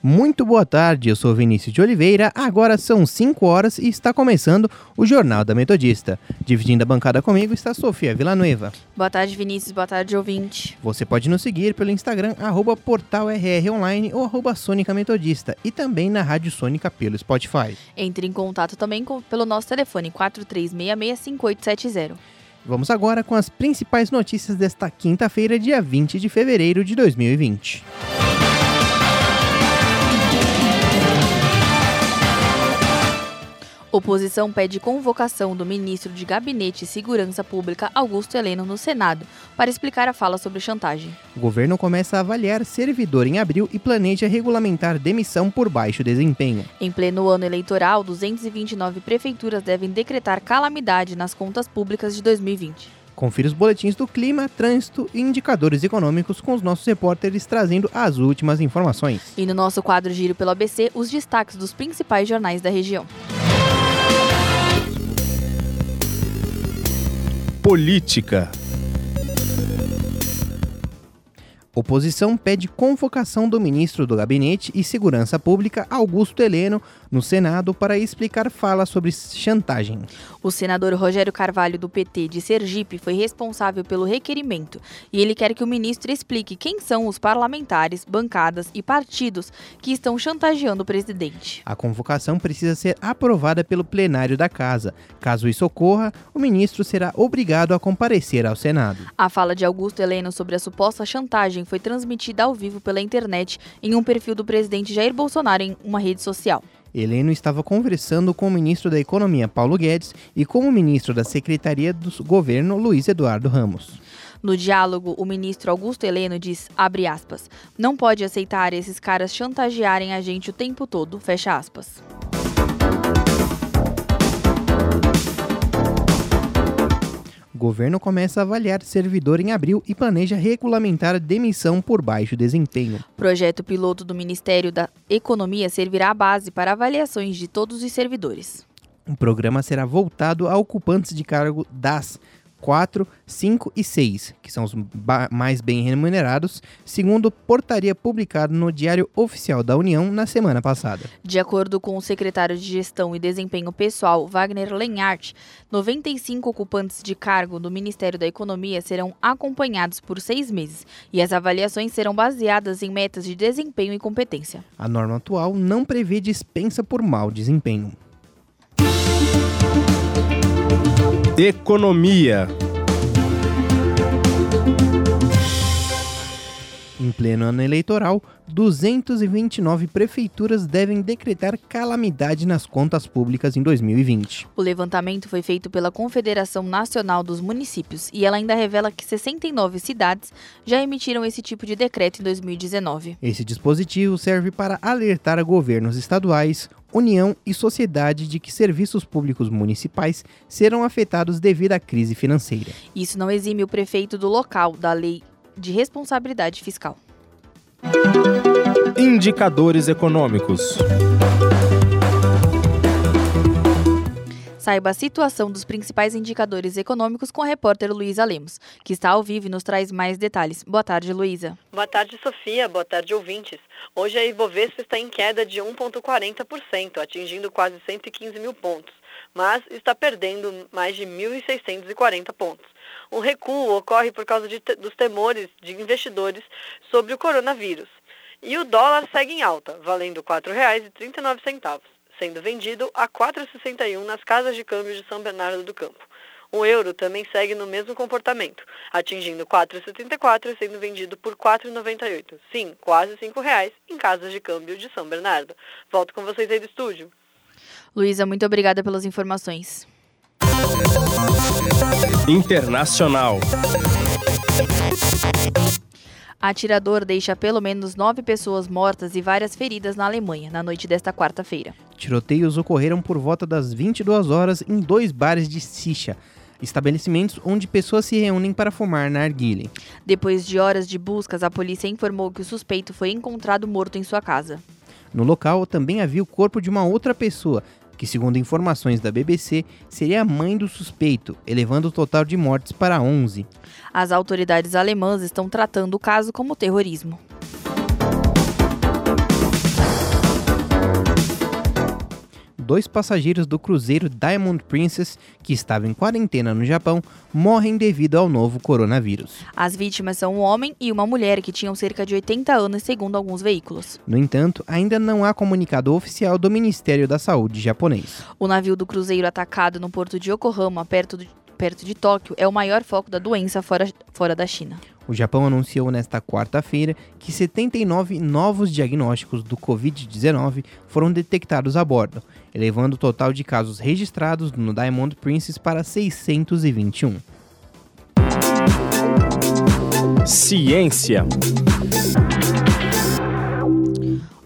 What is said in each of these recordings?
Muito boa tarde, eu sou Vinícius de Oliveira. Agora são 5 horas e está começando o Jornal da Metodista. Dividindo a bancada comigo está Sofia Villanueva. Boa tarde, Vinícius. Boa tarde, ouvinte. Você pode nos seguir pelo Instagram, arroba portalrronline ou arroba Sônica Metodista e também na Rádio Sônica pelo Spotify. Entre em contato também com, pelo nosso telefone 43665870. Vamos agora com as principais notícias desta quinta-feira, dia 20 de fevereiro de 2020. Oposição pede convocação do ministro de Gabinete e Segurança Pública, Augusto Heleno, no Senado, para explicar a fala sobre chantagem. O governo começa a avaliar servidor em abril e planeja regulamentar demissão por baixo desempenho. Em pleno ano eleitoral, 229 prefeituras devem decretar calamidade nas contas públicas de 2020. Confira os boletins do clima, trânsito e indicadores econômicos com os nossos repórteres trazendo as últimas informações. E no nosso quadro Giro pelo ABC, os destaques dos principais jornais da região. Política. Oposição pede convocação do ministro do Gabinete e Segurança Pública, Augusto Heleno, no Senado para explicar fala sobre chantagem. O senador Rogério Carvalho, do PT de Sergipe, foi responsável pelo requerimento e ele quer que o ministro explique quem são os parlamentares, bancadas e partidos que estão chantageando o presidente. A convocação precisa ser aprovada pelo plenário da Casa. Caso isso ocorra, o ministro será obrigado a comparecer ao Senado. A fala de Augusto Heleno sobre a suposta chantagem foi transmitida ao vivo pela internet em um perfil do presidente Jair Bolsonaro em uma rede social. Heleno estava conversando com o ministro da Economia, Paulo Guedes, e com o ministro da Secretaria do Governo, Luiz Eduardo Ramos. No diálogo, o ministro Augusto Heleno diz, abre aspas, não pode aceitar esses caras chantagearem a gente o tempo todo, fecha aspas. Governo começa a avaliar servidor em abril e planeja regulamentar demissão por baixo desempenho. Projeto piloto do Ministério da Economia servirá a base para avaliações de todos os servidores. O programa será voltado a ocupantes de cargo das 4, 5 e 6, que são os mais bem remunerados, segundo portaria publicada no Diário Oficial da União na semana passada. De acordo com o secretário de Gestão e Desempenho Pessoal, Wagner Lenhart, 95 ocupantes de cargo do Ministério da Economia serão acompanhados por seis meses e as avaliações serão baseadas em metas de desempenho e competência. A norma atual não prevê dispensa por mau desempenho. Economia. Em pleno ano eleitoral, 229 prefeituras devem decretar calamidade nas contas públicas em 2020. O levantamento foi feito pela Confederação Nacional dos Municípios e ela ainda revela que 69 cidades já emitiram esse tipo de decreto em 2019. Esse dispositivo serve para alertar a governos estaduais, União e sociedade de que serviços públicos municipais serão afetados devido à crise financeira. Isso não exime o prefeito do local da lei de responsabilidade fiscal. Indicadores econômicos. Saiba a situação dos principais indicadores econômicos com a repórter Luísa Lemos, que está ao vivo e nos traz mais detalhes. Boa tarde, Luísa. Boa tarde, Sofia. Boa tarde, ouvintes. Hoje a Ibovespa está em queda de 1,40%, atingindo quase 115 mil pontos, mas está perdendo mais de 1.640 pontos. O recuo ocorre por causa de, dos temores de investidores sobre o coronavírus. E o dólar segue em alta, valendo R$ 4,39 sendo vendido a 4,61 nas casas de câmbio de São Bernardo do Campo. O euro também segue no mesmo comportamento, atingindo 4,74 e sendo vendido por 4,98. Sim, quase R$ reais em casas de câmbio de São Bernardo. Volto com vocês aí do estúdio. Luísa, muito obrigada pelas informações. Internacional. Atirador deixa pelo menos nove pessoas mortas e várias feridas na Alemanha na noite desta quarta-feira. Tiroteios ocorreram por volta das 22 horas em dois bares de Sicha. estabelecimentos onde pessoas se reúnem para fumar narguile. Depois de horas de buscas, a polícia informou que o suspeito foi encontrado morto em sua casa. No local também havia o corpo de uma outra pessoa, que, segundo informações da BBC, seria a mãe do suspeito, elevando o total de mortes para 11. As autoridades alemãs estão tratando o caso como terrorismo. Dois passageiros do cruzeiro Diamond Princess, que estava em quarentena no Japão, morrem devido ao novo coronavírus. As vítimas são um homem e uma mulher que tinham cerca de 80 anos, segundo alguns veículos. No entanto, ainda não há comunicado oficial do Ministério da Saúde japonês. O navio do cruzeiro atacado no porto de Yokohama, perto de, perto de Tóquio, é o maior foco da doença fora, fora da China. O Japão anunciou nesta quarta-feira que 79 novos diagnósticos do Covid-19 foram detectados a bordo, elevando o total de casos registrados no Diamond Princess para 621. Ciência.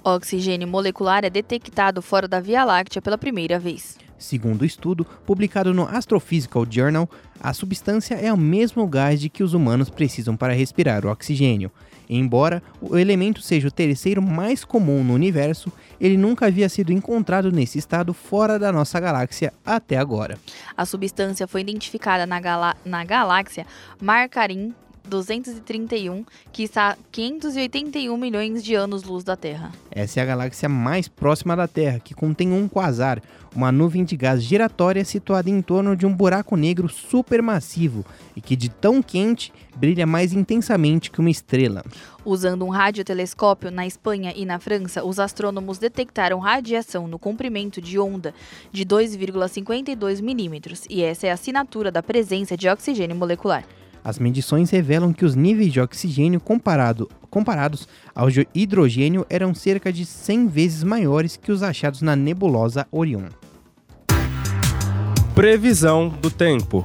Oxigênio molecular é detectado fora da Via Láctea pela primeira vez. Segundo o estudo, publicado no Astrophysical Journal, a substância é o mesmo gás de que os humanos precisam para respirar o oxigênio. Embora o elemento seja o terceiro mais comum no universo, ele nunca havia sido encontrado nesse estado fora da nossa galáxia até agora. A substância foi identificada na, galá na galáxia Marcarim 231, que está a 581 milhões de anos-luz da Terra. Essa é a galáxia mais próxima da Terra, que contém um quasar, uma nuvem de gás giratória situada em torno de um buraco negro supermassivo e que, de tão quente, brilha mais intensamente que uma estrela. Usando um radiotelescópio na Espanha e na França, os astrônomos detectaram radiação no comprimento de onda de 2,52 milímetros, e essa é a assinatura da presença de oxigênio molecular. As medições revelam que os níveis de oxigênio comparado, comparados ao hidrogênio eram cerca de 100 vezes maiores que os achados na nebulosa Orion. Previsão do tempo.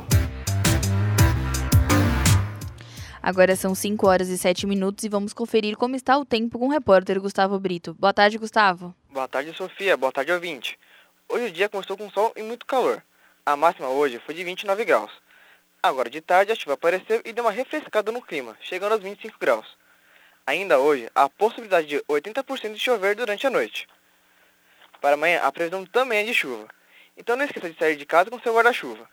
Agora são 5 horas e 7 minutos e vamos conferir como está o tempo com o repórter Gustavo Brito. Boa tarde, Gustavo. Boa tarde, Sofia. Boa tarde, ouvinte. Hoje o dia começou com sol e muito calor. A máxima hoje foi de 29 graus. Agora de tarde a chuva apareceu e deu uma refrescada no clima, chegando aos 25 graus. Ainda hoje, há a possibilidade de 80% de chover durante a noite. Para amanhã, a previsão também é de chuva. Então não esqueça de sair de casa com seu guarda-chuva.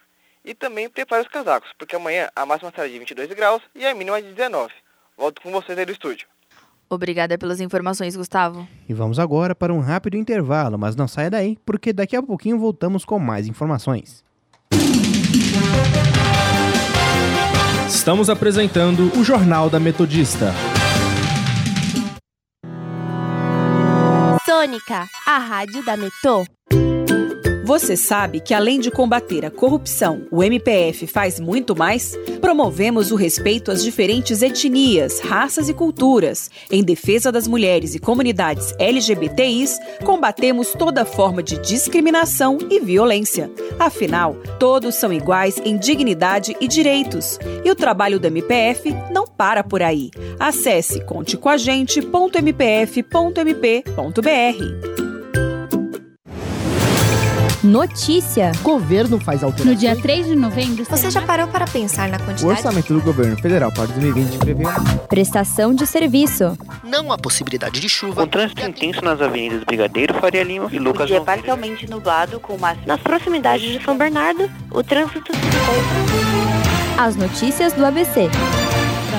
E também prepare os casacos, porque amanhã a máxima será de 22 graus e a mínima de 19. Volto com vocês aí do estúdio. Obrigada pelas informações, Gustavo. E vamos agora para um rápido intervalo, mas não saia daí, porque daqui a pouquinho voltamos com mais informações. Estamos apresentando o Jornal da Metodista. Sônica, a rádio da Metô. Você sabe que além de combater a corrupção, o MPF faz muito mais? Promovemos o respeito às diferentes etnias, raças e culturas. Em defesa das mulheres e comunidades LGBTIs, combatemos toda forma de discriminação e violência. Afinal, todos são iguais em dignidade e direitos. E o trabalho do MPF não para por aí. Acesse contecoagente.mpf.mp.br. Notícia. Governo faz alterações. No dia 3 de novembro. Você já parou para pensar na quantidade? O orçamento do governo federal para 2020 prevê. Prestação de serviço. Não há possibilidade de chuva. Com trânsito intenso nas avenidas Brigadeiro, Faria Lima e Lucas. O dia parcialmente nublado com máximo. Nas proximidades de São Bernardo, o trânsito se encontra. As notícias do ABC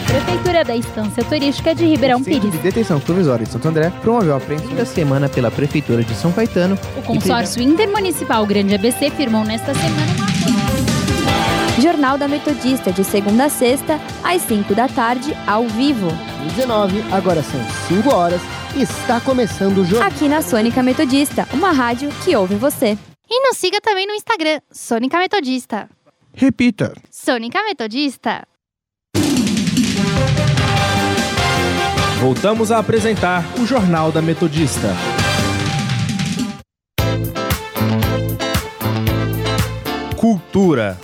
Prefeitura da Estância Turística de Ribeirão o Centro Pires. de Detenção Provisória de Santo André promoveu a apreensão da semana pela Prefeitura de São Caetano. O consórcio intermunicipal Grande ABC firmou nesta semana uma Jornal da Metodista, de segunda a sexta, às 5 da tarde, ao vivo. 19, agora são 5 horas, e está começando o jornal. Aqui na Sônica Metodista, uma rádio que ouve você. E nos siga também no Instagram, Sônica Metodista. Repita. Sônica Metodista. Voltamos a apresentar o Jornal da Metodista. Cultura.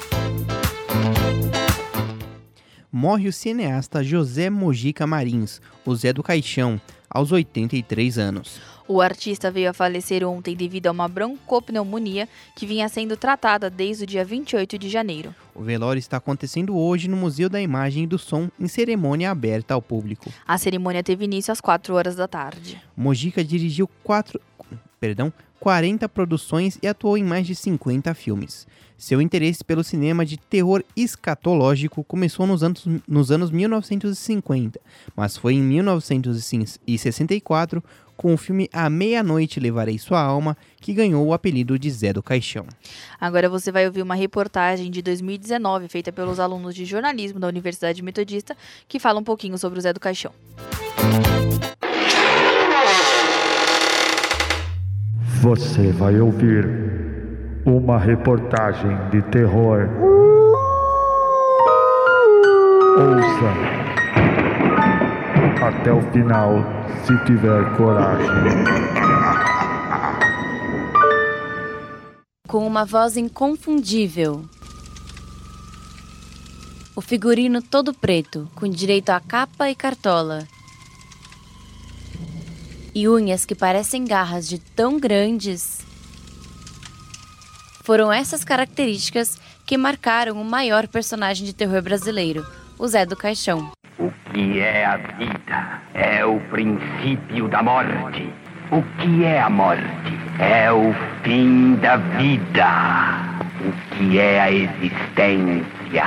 morre o cineasta José Mojica Marins, o Zé do Caixão, aos 83 anos. O artista veio a falecer ontem devido a uma broncopneumonia que vinha sendo tratada desde o dia 28 de janeiro. O velório está acontecendo hoje no Museu da Imagem e do Som, em cerimônia aberta ao público. A cerimônia teve início às 4 horas da tarde. Mojica dirigiu quatro, perdão, 40 produções e atuou em mais de 50 filmes. Seu interesse pelo cinema de terror escatológico começou nos anos, nos anos 1950, mas foi em 1964, com o filme A Meia-Noite Levarei Sua Alma, que ganhou o apelido de Zé do Caixão. Agora você vai ouvir uma reportagem de 2019 feita pelos alunos de jornalismo da Universidade Metodista, que fala um pouquinho sobre o Zé do Caixão. Você vai ouvir uma reportagem de terror. Ouça até o final, se tiver coragem. Com uma voz inconfundível. O figurino todo preto, com direito a capa e cartola e unhas que parecem garras de tão grandes. Foram essas características que marcaram o maior personagem de terror brasileiro, o Zé do Caixão. O que é a vida? É o princípio da morte. O que é a morte? É o fim da vida. O que é a existência?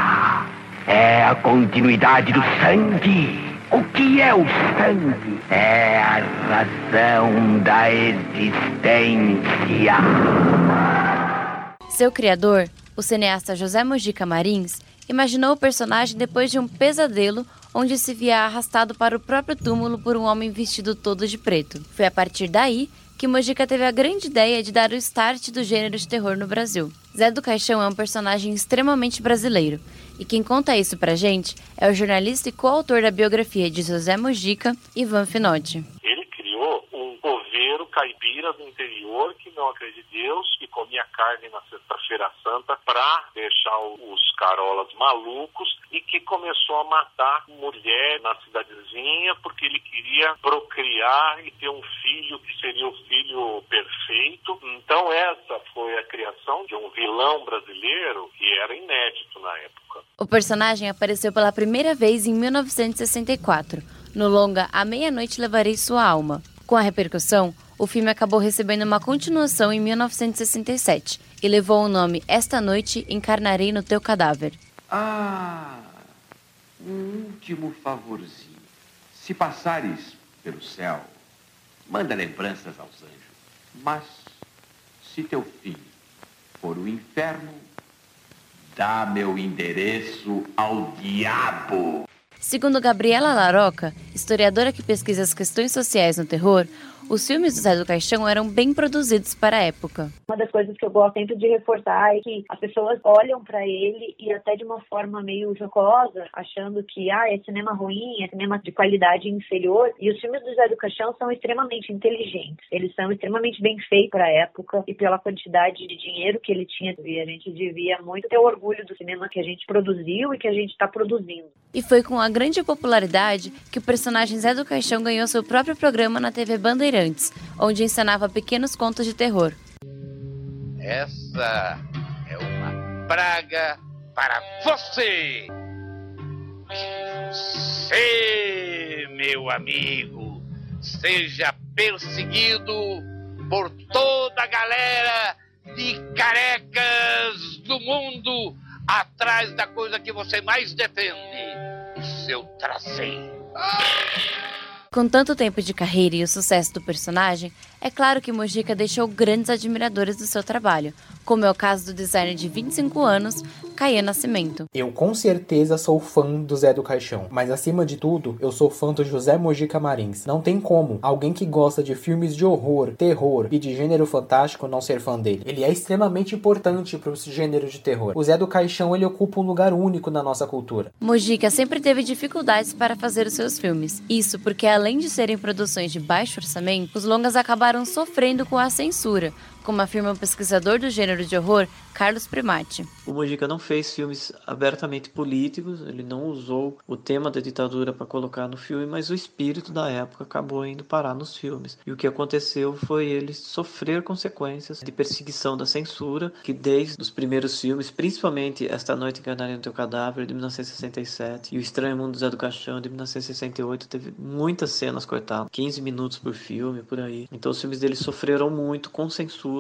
É a continuidade do sangue. O que é o sangue? É a razão da existência. Seu criador, o cineasta José Mojica Marins, imaginou o personagem depois de um pesadelo onde se via arrastado para o próprio túmulo por um homem vestido todo de preto. Foi a partir daí que Mojica teve a grande ideia de dar o start do gênero de terror no Brasil. Zé do Caixão é um personagem extremamente brasileiro, e quem conta isso pra gente é o jornalista e coautor da biografia de José Mojica, Ivan Finotti. Ele criou um coveiro caipira do interior acredita em Deus, que comia carne na Sexta-feira Santa para deixar os carolas malucos e que começou a matar mulher na cidadezinha porque ele queria procriar e ter um filho que seria o filho perfeito. Então essa foi a criação de um vilão brasileiro que era inédito na época. O personagem apareceu pela primeira vez em 1964, no longa A Meia-Noite Levarei Sua Alma. Com a repercussão, o filme acabou recebendo uma continuação em 1967 e levou o nome Esta Noite Encarnarei no Teu Cadáver. Ah, um último favorzinho. Se passares pelo céu, manda lembranças aos anjos. Mas, se teu fim for o inferno, dá meu endereço ao diabo. Segundo Gabriela Laroca, historiadora que pesquisa as questões sociais no terror, os filmes do Zé do Caixão eram bem produzidos para a época. Uma das coisas que eu gosto sempre de reforçar é que as pessoas olham para ele e até de uma forma meio jocosa, achando que ah, é cinema ruim, é cinema de qualidade inferior. E os filmes do Zé do Caixão são extremamente inteligentes. Eles são extremamente bem feitos para a época e pela quantidade de dinheiro que ele tinha. E a gente devia muito ter orgulho do cinema que a gente produziu e que a gente está produzindo. E foi com a grande popularidade que o personagem Zé do Caixão ganhou seu próprio programa na TV Bandeirantes Onde encenava pequenos contos de terror. Essa é uma praga para você! Você, meu amigo, seja perseguido por toda a galera de carecas do mundo atrás da coisa que você mais defende, o seu traseiro. Com tanto tempo de carreira e o sucesso do personagem, é claro que Mojica deixou grandes admiradores do seu trabalho, como é o caso do designer de 25 anos, Caia Nascimento. Eu com certeza sou fã do Zé do Caixão, mas acima de tudo, eu sou fã do José Mojica Marins. Não tem como alguém que gosta de filmes de horror, terror e de gênero fantástico não ser fã dele. Ele é extremamente importante para o gênero de terror. O Zé do Caixão ele ocupa um lugar único na nossa cultura. Mojica sempre teve dificuldades para fazer os seus filmes. Isso porque além de serem produções de baixo orçamento, os longas acabaram sofrendo com a censura, como afirma o pesquisador do gênero de horror, Carlos Primati. O Mojica não fez filmes abertamente políticos, ele não usou o tema da ditadura para colocar no filme, mas o espírito da época acabou indo parar nos filmes. E o que aconteceu foi ele sofrer consequências de perseguição da censura, que desde os primeiros filmes, principalmente Esta Noite Encarnarei no Teu Cadáver, de 1967, e O Estranho Mundo do Zé do Caixão, de 1968, teve muitas cenas cortadas, 15 minutos por filme, por aí. Então os filmes dele sofreram muito com censura.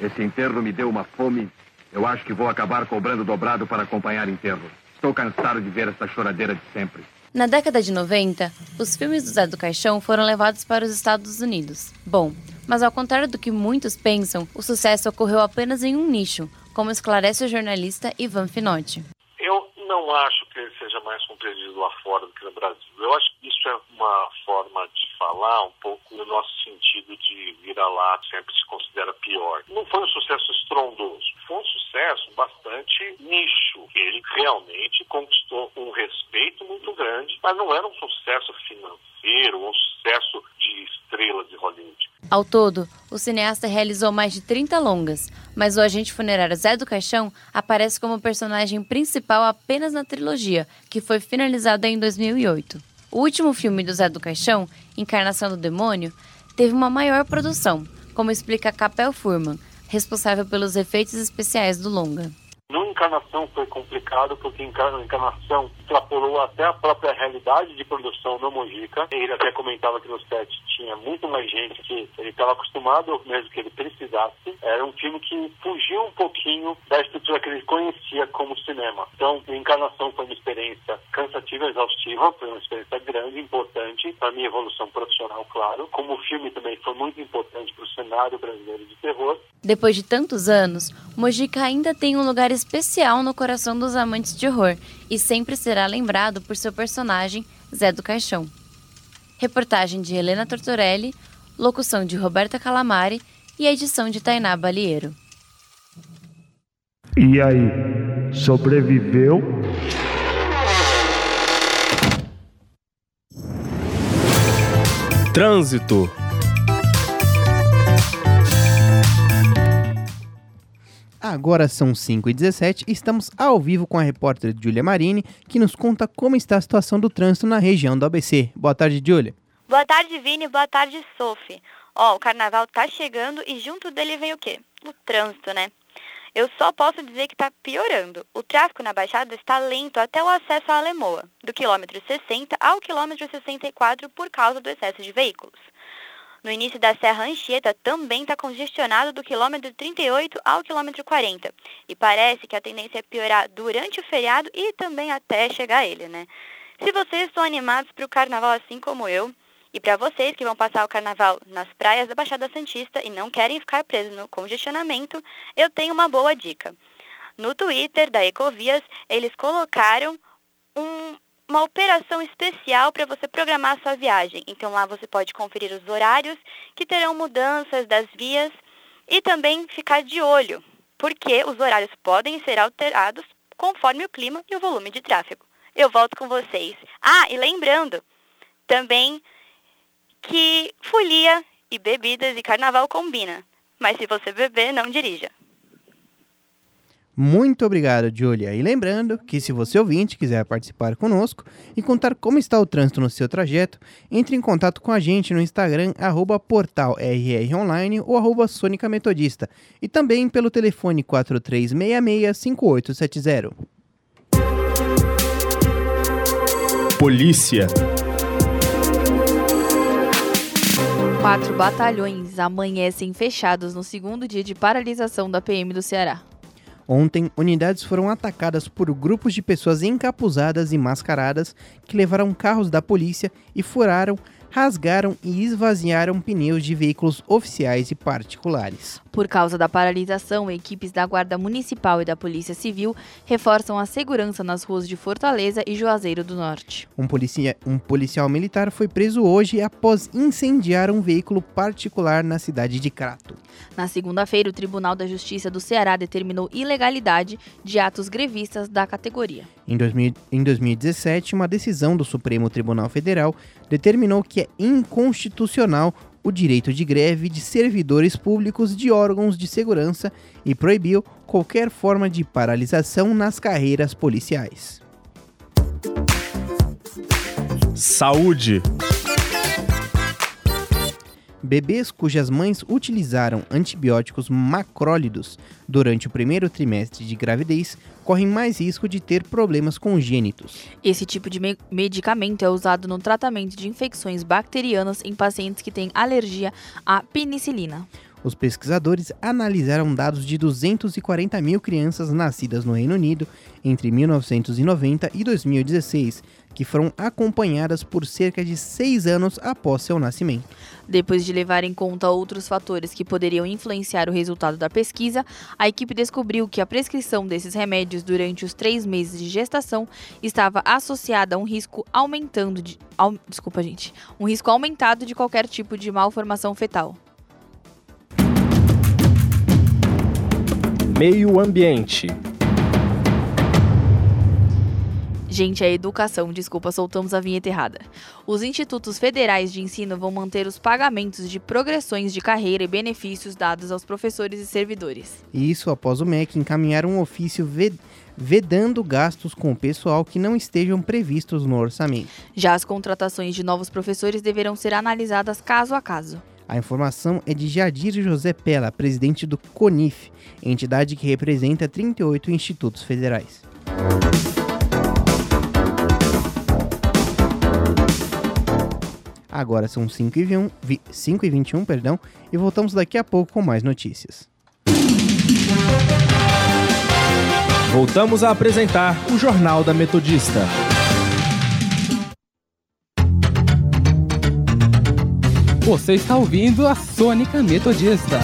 Esse enterro me deu uma fome. Eu acho que vou acabar cobrando dobrado para acompanhar enterro. Estou cansado de ver essa choradeira de sempre. Na década de 90, os filmes do Zé do Caixão foram levados para os Estados Unidos. Bom, mas ao contrário do que muitos pensam, o sucesso ocorreu apenas em um nicho, como esclarece o jornalista Ivan Finotti. Eu não acho que ele seja mais compreendido lá fora do que no Brasil. Eu acho que isso é uma forma de falar um pouco no nosso sentido de vira-lá sempre se considera pior. Não foi um sucesso estrondoso, foi um sucesso bastante nicho. Ele realmente conquistou um respeito muito grande, mas não era um sucesso financeiro, um sucesso de estrela de Hollywood. Ao todo, o cineasta realizou mais de 30 longas, mas o agente funerário Zé do Caixão aparece como personagem principal apenas na trilogia, que foi finalizada em 2008. O último filme do Zé do Caixão, Encarnação do Demônio, teve uma maior produção, como explica Capel Furman, responsável pelos efeitos especiais do longa. Encarnação foi complicado porque Encarnação extrapolou até a própria realidade de produção no Mojica. Ele até comentava que no set tinha muito mais gente que ele estava acostumado, mesmo que ele precisasse. Era um filme que fugiu um pouquinho da estrutura que ele conhecia como cinema. Então, Encarnação foi uma experiência cansativa, exaustiva, foi uma experiência grande, importante para minha evolução profissional, claro. Como filme também foi muito importante para o cenário brasileiro de terror. Depois de tantos anos, Mojica ainda tem um lugar especial no coração dos amantes de horror e sempre será lembrado por seu personagem, Zé do Caixão. Reportagem de Helena Tortorelli, locução de Roberta Calamari e edição de Tainá Balieiro. E aí, sobreviveu? Trânsito. Agora são 5h17 e estamos ao vivo com a repórter Julia Marini, que nos conta como está a situação do trânsito na região do ABC. Boa tarde, Julia. Boa tarde, Vini. Boa tarde, Sophie. Ó, o carnaval tá chegando e junto dele vem o quê? O trânsito, né? Eu só posso dizer que está piorando. O tráfego na Baixada está lento até o acesso à Alemoa, do quilômetro 60 ao quilômetro 64 por causa do excesso de veículos. No início da Serra Anchieta também está congestionado do quilômetro 38 ao quilômetro 40. E parece que a tendência é piorar durante o feriado e também até chegar ele, né? Se vocês estão animados para o carnaval assim como eu, e para vocês que vão passar o carnaval nas praias da Baixada Santista e não querem ficar presos no congestionamento, eu tenho uma boa dica. No Twitter da Ecovias, eles colocaram um, uma operação especial para você programar a sua viagem. Então lá você pode conferir os horários que terão mudanças das vias e também ficar de olho, porque os horários podem ser alterados conforme o clima e o volume de tráfego. Eu volto com vocês. Ah, e lembrando, também que folia e bebidas e carnaval combina. Mas se você beber, não dirija. Muito obrigado, Julia. E lembrando que se você ouvinte quiser participar conosco e contar como está o trânsito no seu trajeto, entre em contato com a gente no Instagram, arroba portalrronline ou arroba Sônica Metodista e também pelo telefone 4366-5870. Polícia. Quatro batalhões amanhecem fechados no segundo dia de paralisação da PM do Ceará. Ontem, unidades foram atacadas por grupos de pessoas encapuzadas e mascaradas que levaram carros da polícia e furaram, rasgaram e esvaziaram pneus de veículos oficiais e particulares. Por causa da paralisação, equipes da Guarda Municipal e da Polícia Civil reforçam a segurança nas ruas de Fortaleza e Juazeiro do Norte. Um, policia, um policial militar foi preso hoje após incendiar um veículo particular na cidade de Crato. Na segunda-feira, o Tribunal da Justiça do Ceará determinou ilegalidade de atos grevistas da categoria. Em, 2000, em 2017, uma decisão do Supremo Tribunal Federal determinou que é inconstitucional o direito de greve de servidores públicos de órgãos de segurança e proibiu qualquer forma de paralisação nas carreiras policiais. Saúde. Bebês cujas mães utilizaram antibióticos macrólidos durante o primeiro trimestre de gravidez correm mais risco de ter problemas congênitos. Esse tipo de me medicamento é usado no tratamento de infecções bacterianas em pacientes que têm alergia à penicilina. Os pesquisadores analisaram dados de 240 mil crianças nascidas no Reino Unido entre 1990 e 2016, que foram acompanhadas por cerca de seis anos após seu nascimento. Depois de levar em conta outros fatores que poderiam influenciar o resultado da pesquisa, a equipe descobriu que a prescrição desses remédios durante os três meses de gestação estava associada a um risco aumentando de, desculpa gente, um risco aumentado de qualquer tipo de malformação fetal. Meio ambiente. Gente, a educação, desculpa, soltamos a vinheta errada. Os institutos federais de ensino vão manter os pagamentos de progressões de carreira e benefícios dados aos professores e servidores. Isso após o MEC encaminhar um ofício vedando gastos com o pessoal que não estejam previstos no orçamento. Já as contratações de novos professores deverão ser analisadas caso a caso. A informação é de Jadir José Pella, presidente do CONIF, entidade que representa 38 institutos federais. Agora são 5 e, 21, 5 e 21 perdão, e voltamos daqui a pouco com mais notícias. Voltamos a apresentar o Jornal da Metodista. Você está ouvindo a Sônica Metodista.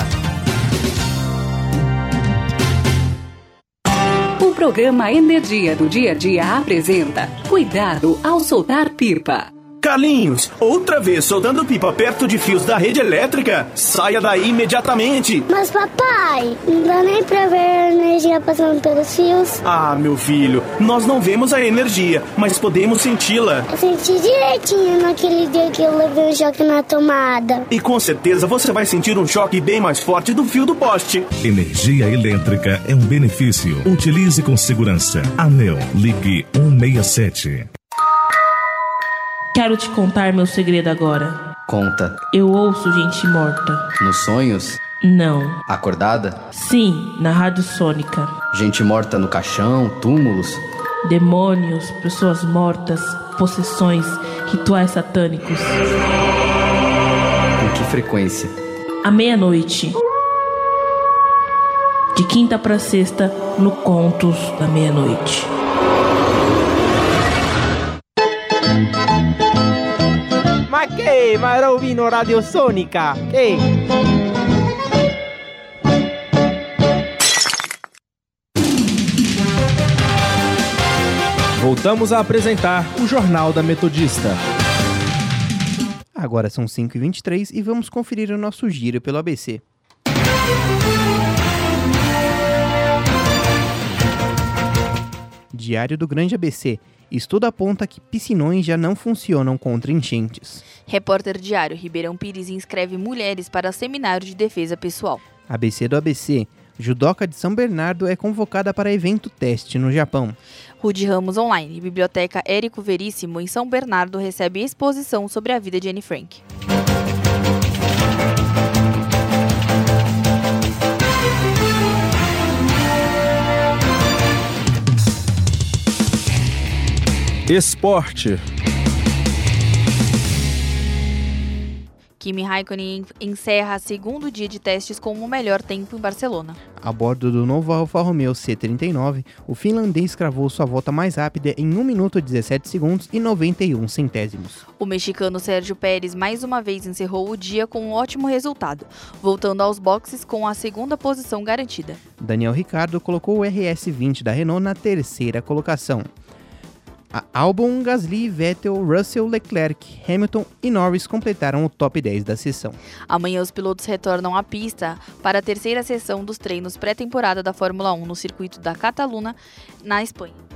O programa Energia do Dia a Dia apresenta Cuidado ao soltar pipa. Carlinhos, outra vez soltando pipa perto de fios da rede elétrica? Saia daí imediatamente! Mas papai, não dá nem pra ver a energia passando pelos fios. Ah, meu filho, nós não vemos a energia, mas podemos senti-la. Eu senti direitinho naquele dia que eu levei um choque na tomada. E com certeza você vai sentir um choque bem mais forte do fio do poste. Energia elétrica é um benefício. Utilize com segurança. Anel, ligue 167. Quero te contar meu segredo agora. Conta. Eu ouço gente morta. Nos sonhos? Não. Acordada? Sim, na rádio sônica. Gente morta no caixão, túmulos? Demônios, pessoas mortas, possessões, rituais satânicos. Com que frequência? À meia-noite. De quinta para sexta, no Contos da Meia-Noite. Ma che? Ma rovino radiosonica? Che? Voltamos a apresentar o Jornal da Metodista. Agora são 5h23 e vamos conferir o nosso giro pelo ABC. Diário do Grande ABC. Estudo aponta que piscinões já não funcionam contra enchentes. Repórter Diário Ribeirão Pires inscreve mulheres para seminário de defesa pessoal. ABC do ABC. Judoca de São Bernardo é convocada para evento teste no Japão. Rude Ramos Online. Biblioteca Érico Veríssimo em São Bernardo recebe exposição sobre a vida de Anne Frank. Esporte. Kimi Raikkonen encerra segundo dia de testes com o melhor tempo em Barcelona. A bordo do novo Alfa Romeo C39, o finlandês cravou sua volta mais rápida em 1 minuto 17 segundos e 91 centésimos. O mexicano Sérgio Pérez mais uma vez encerrou o dia com um ótimo resultado, voltando aos boxes com a segunda posição garantida. Daniel Ricardo colocou o RS20 da Renault na terceira colocação. A Albon, Gasly, Vettel, Russell, Leclerc, Hamilton e Norris completaram o top 10 da sessão. Amanhã os pilotos retornam à pista para a terceira sessão dos treinos pré-temporada da Fórmula 1 no circuito da Cataluna, na Espanha.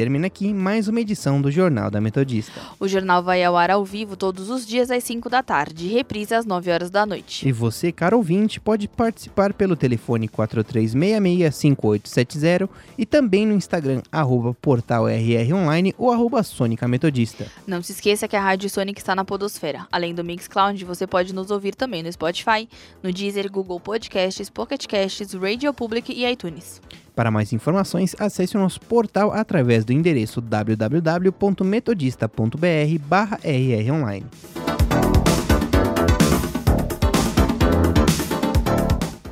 Termina aqui mais uma edição do Jornal da Metodista. O jornal vai ao ar ao vivo todos os dias às 5 da tarde, reprise às 9 horas da noite. E você, caro ouvinte, pode participar pelo telefone 4366-5870 e também no Instagram, arroba portal RR Online ou arroba Sônica Metodista. Não se esqueça que a Rádio Sonic está na Podosfera. Além do Mixcloud, você pode nos ouvir também no Spotify, no Deezer, Google Podcasts, Pocket Casts, Radio Public e iTunes. Para mais informações, acesse o nosso portal através do endereço www.metodista.br/rronline.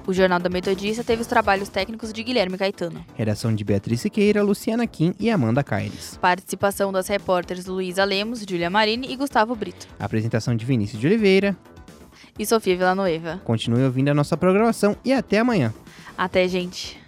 O Jornal da Metodista teve os trabalhos técnicos de Guilherme Caetano. Redação de Beatriz Siqueira, Luciana Kim e Amanda Caires. Participação das repórteres Luísa Lemos, Julia Marini e Gustavo Brito. Apresentação de Vinícius de Oliveira. E Sofia Villanueva. Continue ouvindo a nossa programação e até amanhã. Até, gente.